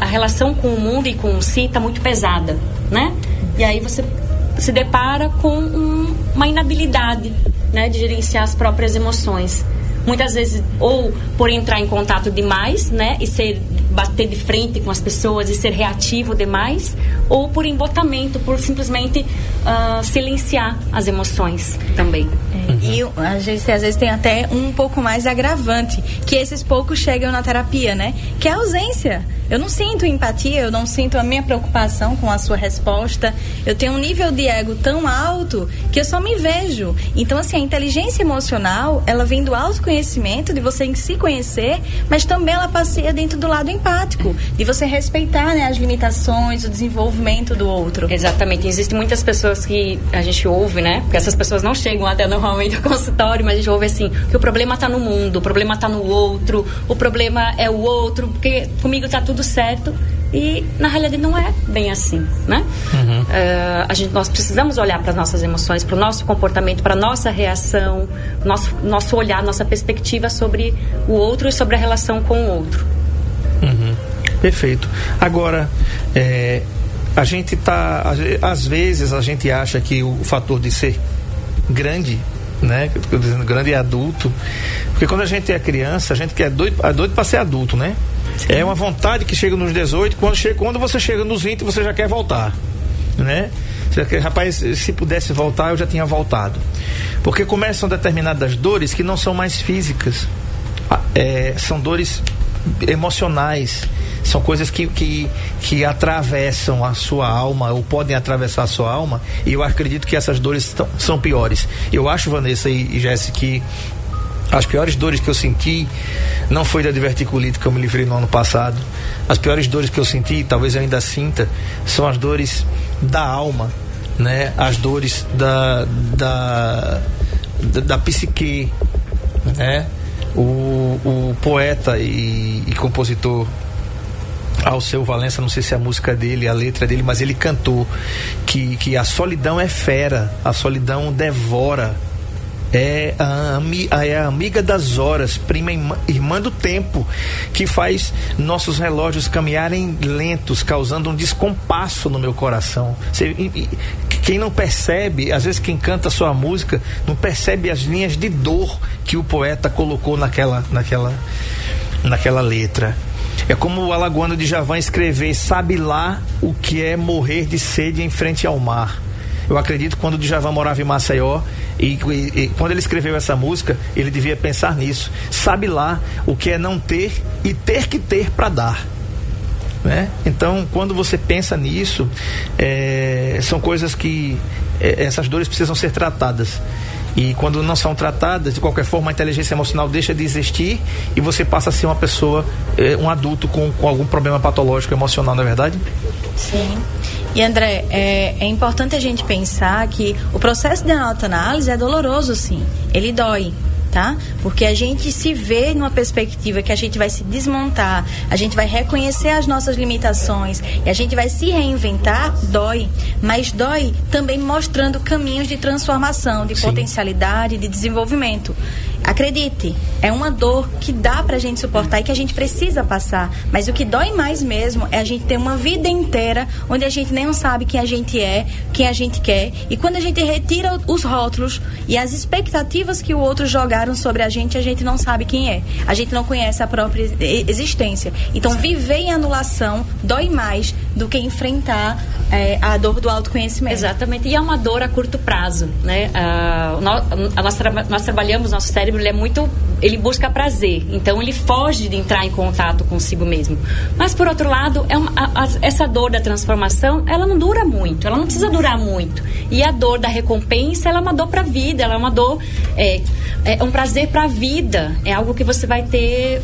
a relação com o mundo e com si está muito pesada, né? E aí você se depara com um, uma inabilidade, né, de gerenciar as próprias emoções. Muitas vezes ou por entrar em contato demais, né, e ser bater de frente com as pessoas e ser reativo demais, ou por embotamento, por simplesmente uh, silenciar as emoções também. E a gente às vezes tem até um pouco mais agravante, que esses poucos chegam na terapia, né? Que é a ausência. Eu não sinto empatia, eu não sinto a minha preocupação com a sua resposta. Eu tenho um nível de ego tão alto que eu só me vejo. Então, assim, a inteligência emocional, ela vem do autoconhecimento, de você se conhecer, mas também ela passeia dentro do lado empático, de você respeitar né, as limitações, o desenvolvimento do outro. Exatamente. Existem muitas pessoas que a gente ouve, né? Porque essas pessoas não chegam até normalmente ao consultório, mas a gente ouve assim, que o problema está no mundo, o problema está no outro, o problema é o outro, porque comigo está tudo certo e na realidade não é bem assim, né? Uhum. Uh, a gente, nós precisamos olhar para as nossas emoções, para o nosso comportamento, para a nossa reação, nosso, nosso olhar, nossa perspectiva sobre o outro e sobre a relação com o outro. Uhum. Perfeito. Agora, é, a gente tá, às vezes a gente acha que o fator de ser grande né? Eu dizendo grande e adulto. Porque quando a gente é criança, a gente quer doido, é doido para ser adulto, né? É uma vontade que chega nos 18, quando, chega, quando você chega nos 20, você já quer voltar. Né? Rapaz, se pudesse voltar, eu já tinha voltado. Porque começam determinadas dores que não são mais físicas. Ah, é, são dores emocionais. São coisas que, que, que atravessam a sua alma, ou podem atravessar a sua alma, e eu acredito que essas dores tão, são piores. Eu acho, Vanessa e, e Jéssica, que as piores dores que eu senti não foi da diverticulite que eu me livrei no ano passado. As piores dores que eu senti, talvez eu ainda sinta, são as dores da alma, né? As dores da da, da, da psique, né? O, o poeta e, e compositor Alceu Valença, não sei se é a música dele, a letra dele, mas ele cantou que, que a solidão é fera, a solidão devora é a, é a amiga das horas, prima irmã do tempo, que faz nossos relógios caminharem lentos, causando um descompasso no meu coração. Quem não percebe, às vezes quem canta sua música, não percebe as linhas de dor que o poeta colocou naquela, naquela, naquela letra. É como o alagoano de Javan escrever: sabe lá o que é morrer de sede em frente ao mar. Eu acredito que quando o Djavan morava em Maceió e, e, e, quando ele escreveu essa música, ele devia pensar nisso. Sabe lá o que é não ter e ter que ter para dar. Né? Então, quando você pensa nisso, é, são coisas que é, essas dores precisam ser tratadas. E quando não são tratadas, de qualquer forma, a inteligência emocional deixa de existir e você passa a ser uma pessoa, eh, um adulto com, com algum problema patológico emocional, não é verdade? Sim. E André, é, é importante a gente pensar que o processo de autoanálise é doloroso, sim. Ele dói tá? Porque a gente se vê numa perspectiva que a gente vai se desmontar, a gente vai reconhecer as nossas limitações e a gente vai se reinventar, dói. Mas dói também mostrando caminhos de transformação, de Sim. potencialidade, de desenvolvimento. Acredite, é uma dor que dá pra gente suportar e que a gente precisa passar. Mas o que dói mais mesmo é a gente ter uma vida inteira onde a gente nem sabe quem a gente é, quem a gente quer. E quando a gente retira os rótulos e as expectativas que o outro jogaram sobre a gente, a gente não sabe quem é. A gente não conhece a própria existência. Então, viver em anulação dói mais do que enfrentar é, a dor do autoconhecimento. Exatamente. E é uma dor a curto prazo, né? Uh, nós, nós, tra nós trabalhamos nosso cérebro cérebro ele é muito ele busca prazer. Então ele foge de entrar em contato consigo mesmo. Mas por outro lado é uma, a, a, essa dor da transformação ela não dura muito ela não precisa durar muito. E a dor da recompensa ela é uma dor para a vida ela é uma dor é, é um prazer para a vida. É algo que você vai ter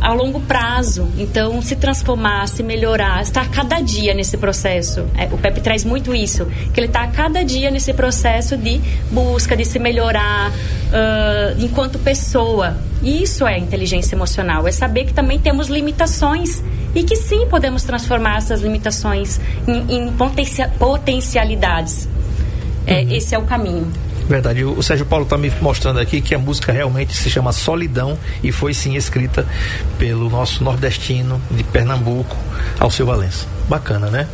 a longo prazo. Então se transformar se melhorar estar cada dia nesse processo. É, o Pepe traz muito isso que ele está cada dia nesse processo de busca de se melhorar uh, enquanto pessoa. Isso é inteligência emocional, é saber que também temos limitações e que sim podemos transformar essas limitações em, em potencialidades. É, uhum. Esse é o caminho. Verdade. O Sérgio Paulo está me mostrando aqui que a música realmente se chama Solidão e foi sim escrita pelo nosso nordestino de Pernambuco, Alceu Valença. Bacana, né?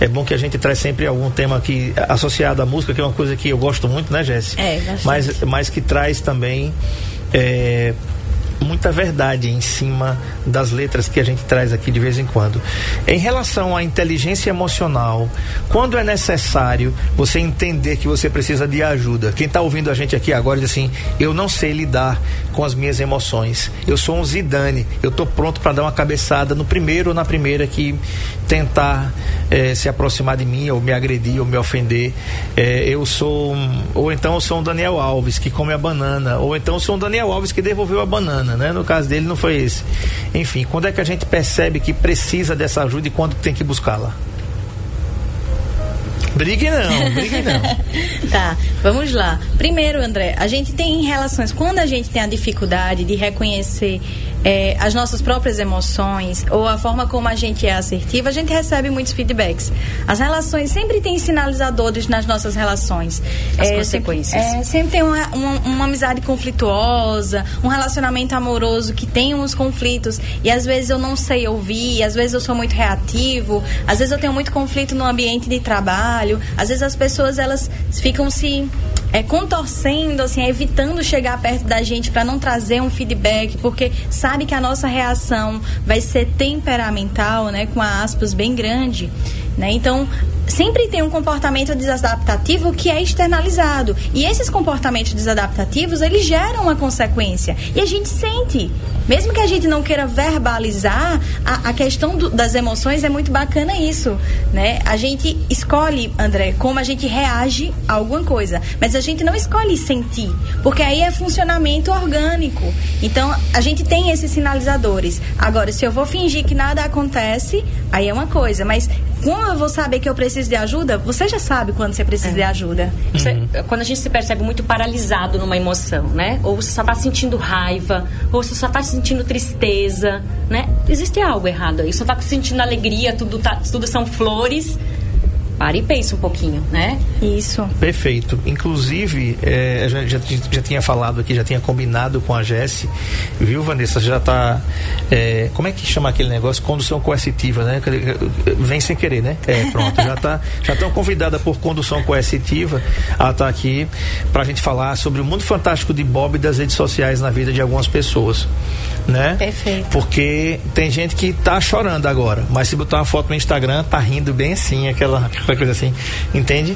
É bom que a gente traz sempre algum tema aqui associado à música, que é uma coisa que eu gosto muito, né, Jéssica? É, bastante. mas, mas que traz também é, muita verdade em cima das letras que a gente traz aqui de vez em quando. Em relação à inteligência emocional, quando é necessário você entender que você precisa de ajuda. Quem está ouvindo a gente aqui agora diz assim: eu não sei lidar com as minhas emoções. Eu sou um Zidane. Eu estou pronto para dar uma cabeçada no primeiro ou na primeira que tentar eh, se aproximar de mim ou me agredir ou me ofender. Eh, eu sou um, ou então eu sou um Daniel Alves que come a banana ou então eu sou um Daniel Alves que devolveu a banana né? No caso dele não foi esse. Enfim, quando é que a gente percebe que precisa dessa ajuda e quando tem que buscá-la? Brigue não, brigue não. tá, vamos lá. Primeiro, André, a gente tem relações, quando a gente tem a dificuldade de reconhecer é, as nossas próprias emoções ou a forma como a gente é assertiva, a gente recebe muitos feedbacks. As relações sempre têm sinalizadores nas nossas relações. As é, consequências. Sempre, é, sempre tem uma, uma, uma, amizade conflituosa, um relacionamento amoroso que tem uns conflitos e às vezes eu não sei ouvir, às vezes eu sou muito reativo, às vezes eu tenho muito conflito no ambiente de trabalho, às vezes as pessoas elas ficam se é, contorcendo, assim, evitando chegar perto da gente para não trazer um feedback, porque sabe que a nossa reação vai ser temperamental, né, com aspas bem grande. Né? Então, sempre tem um comportamento desadaptativo que é externalizado. E esses comportamentos desadaptativos, eles geram uma consequência. E a gente sente. Mesmo que a gente não queira verbalizar, a, a questão do, das emoções é muito bacana isso, né? A gente escolhe, André, como a gente reage a alguma coisa, mas a gente não escolhe sentir, porque aí é funcionamento orgânico. Então, a gente tem esses sinalizadores. Agora, se eu vou fingir que nada acontece, aí é uma coisa, mas como eu vou saber que eu preciso de ajuda? Você já sabe quando você precisa é. de ajuda. Você, uhum. Quando a gente se percebe muito paralisado numa emoção, né? Ou você só está sentindo raiva, ou você só está sentindo tristeza, né? Existe algo errado aí. Você está sentindo alegria, tudo, tá, tudo são flores para e pensa um pouquinho, né? Isso. Perfeito. Inclusive, é, já, já, já, tinha falado aqui, já tinha combinado com a Jesse, viu, Vanessa? Já está. É, como é que chama aquele negócio? Condução coercitiva, né? Vem sem querer, né? É, pronto. já tá, já estão convidada por condução coercitiva. Ela está aqui para a gente falar sobre o mundo fantástico de Bob e das redes sociais na vida de algumas pessoas, né? Perfeito. Porque tem gente que está chorando agora, mas se botar uma foto no Instagram, tá rindo bem assim, aquela Aquela coisa assim, entende?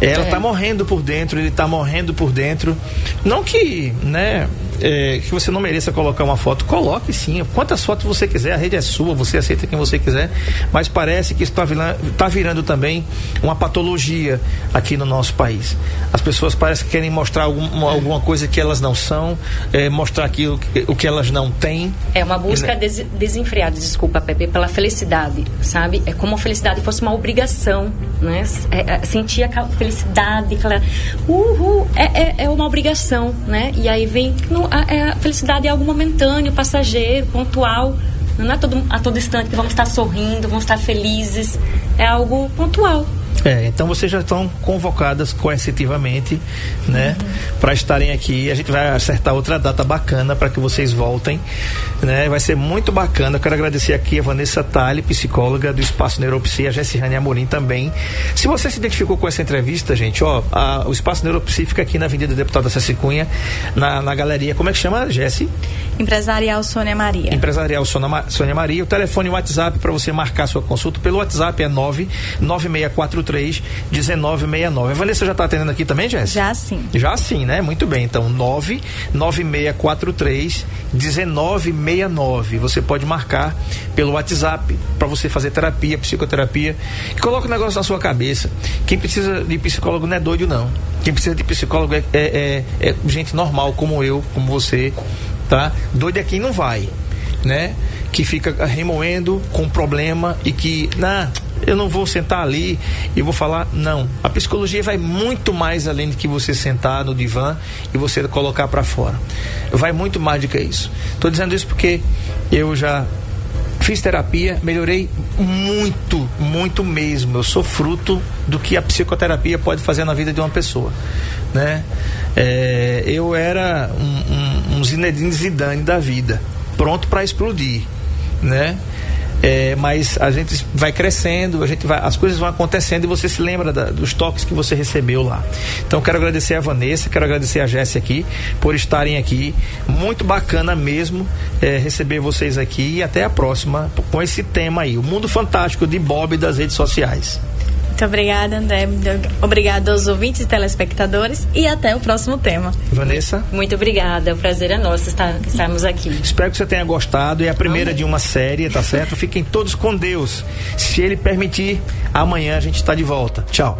Ela É. tá morrendo por dentro, ele tá morrendo por dentro. Não que, né, é, que você não mereça colocar uma foto, coloque sim. Quantas fotos você quiser, a rede é sua, você aceita quem você quiser. Mas parece que isso está virando, tá virando também uma patologia aqui no nosso país. As pessoas parecem que querem mostrar algum, alguma coisa que elas não são, é, mostrar aquilo que, o que elas não têm. É uma busca des desenfreada, desculpa, Pepe, pela felicidade, sabe? É como a felicidade fosse uma obrigação, né? É, é, sentir aquela felicidade, aquela. Uhul! É, é, é uma obrigação, né? E aí vem. No, a, é, a felicidade é algo momentâneo, passageiro, pontual. Não é todo, a todo instante que vamos estar sorrindo, vamos estar felizes. É algo pontual. É, então vocês já estão convocadas coercitivamente, né, para estarem aqui. A gente vai acertar outra data bacana para que vocês voltem, né? Vai ser muito bacana. Eu quero agradecer aqui a Vanessa Tali, psicóloga do Espaço Neuropsi, a Jessirane Amorim também. Se você se identificou com essa entrevista, gente, ó, a- o Espaço Neuropsi fica aqui na Avenida Deputada Ceci Cunha, na, na galeria. Como é que chama, Jesse? Empresarial Sônia Maria. Empresarial Sônia Ma- Sônia Maria. O telefone e o WhatsApp para você marcar sua consulta pelo WhatsApp é 99643 1969. A Vanessa já está atendendo aqui também, Jéssica? Já sim. Já sim, né? Muito bem. Então, 99643 1969. Você pode marcar pelo WhatsApp para você fazer terapia, psicoterapia. E coloca o negócio na sua cabeça. Quem precisa de psicólogo não é doido, não. Quem precisa de psicólogo é, é- é- é gente normal, como eu, como você, tá? Doido é quem não vai, né? Que fica remoendo com problema e que, nah, eu não vou sentar ali e vou falar. Não. A psicologia vai muito mais além de que você sentar no divã e você colocar para fora. Vai muito mais do que isso. Estou dizendo isso porque eu já fiz terapia, melhorei muito, muito mesmo. Eu sou fruto do que a psicoterapia pode fazer na vida de uma pessoa, né? É, eu era um, um, um Zinedine Zidane da vida, pronto para explodir, né? É, mas a gente vai crescendo, a gente vai, as coisas vão acontecendo e você se lembra da- dos toques que você recebeu lá. Então quero agradecer a Vanessa, quero agradecer a Jéssica aqui por estarem aqui. Muito bacana mesmo é, receber vocês aqui e até a próxima com esse tema aí, o mundo fantástico de Bob das redes sociais. Muito obrigada, André. Obrigada aos ouvintes e telespectadores. E até o próximo tema. Vanessa, Muito obrigada. O prazer é nosso estar, estarmos aqui. espero que você tenha gostado. É a primeira de uma série, tá certo? Fiquem todos com Deus. Se Ele permitir, amanhã a gente está de volta. Tchau.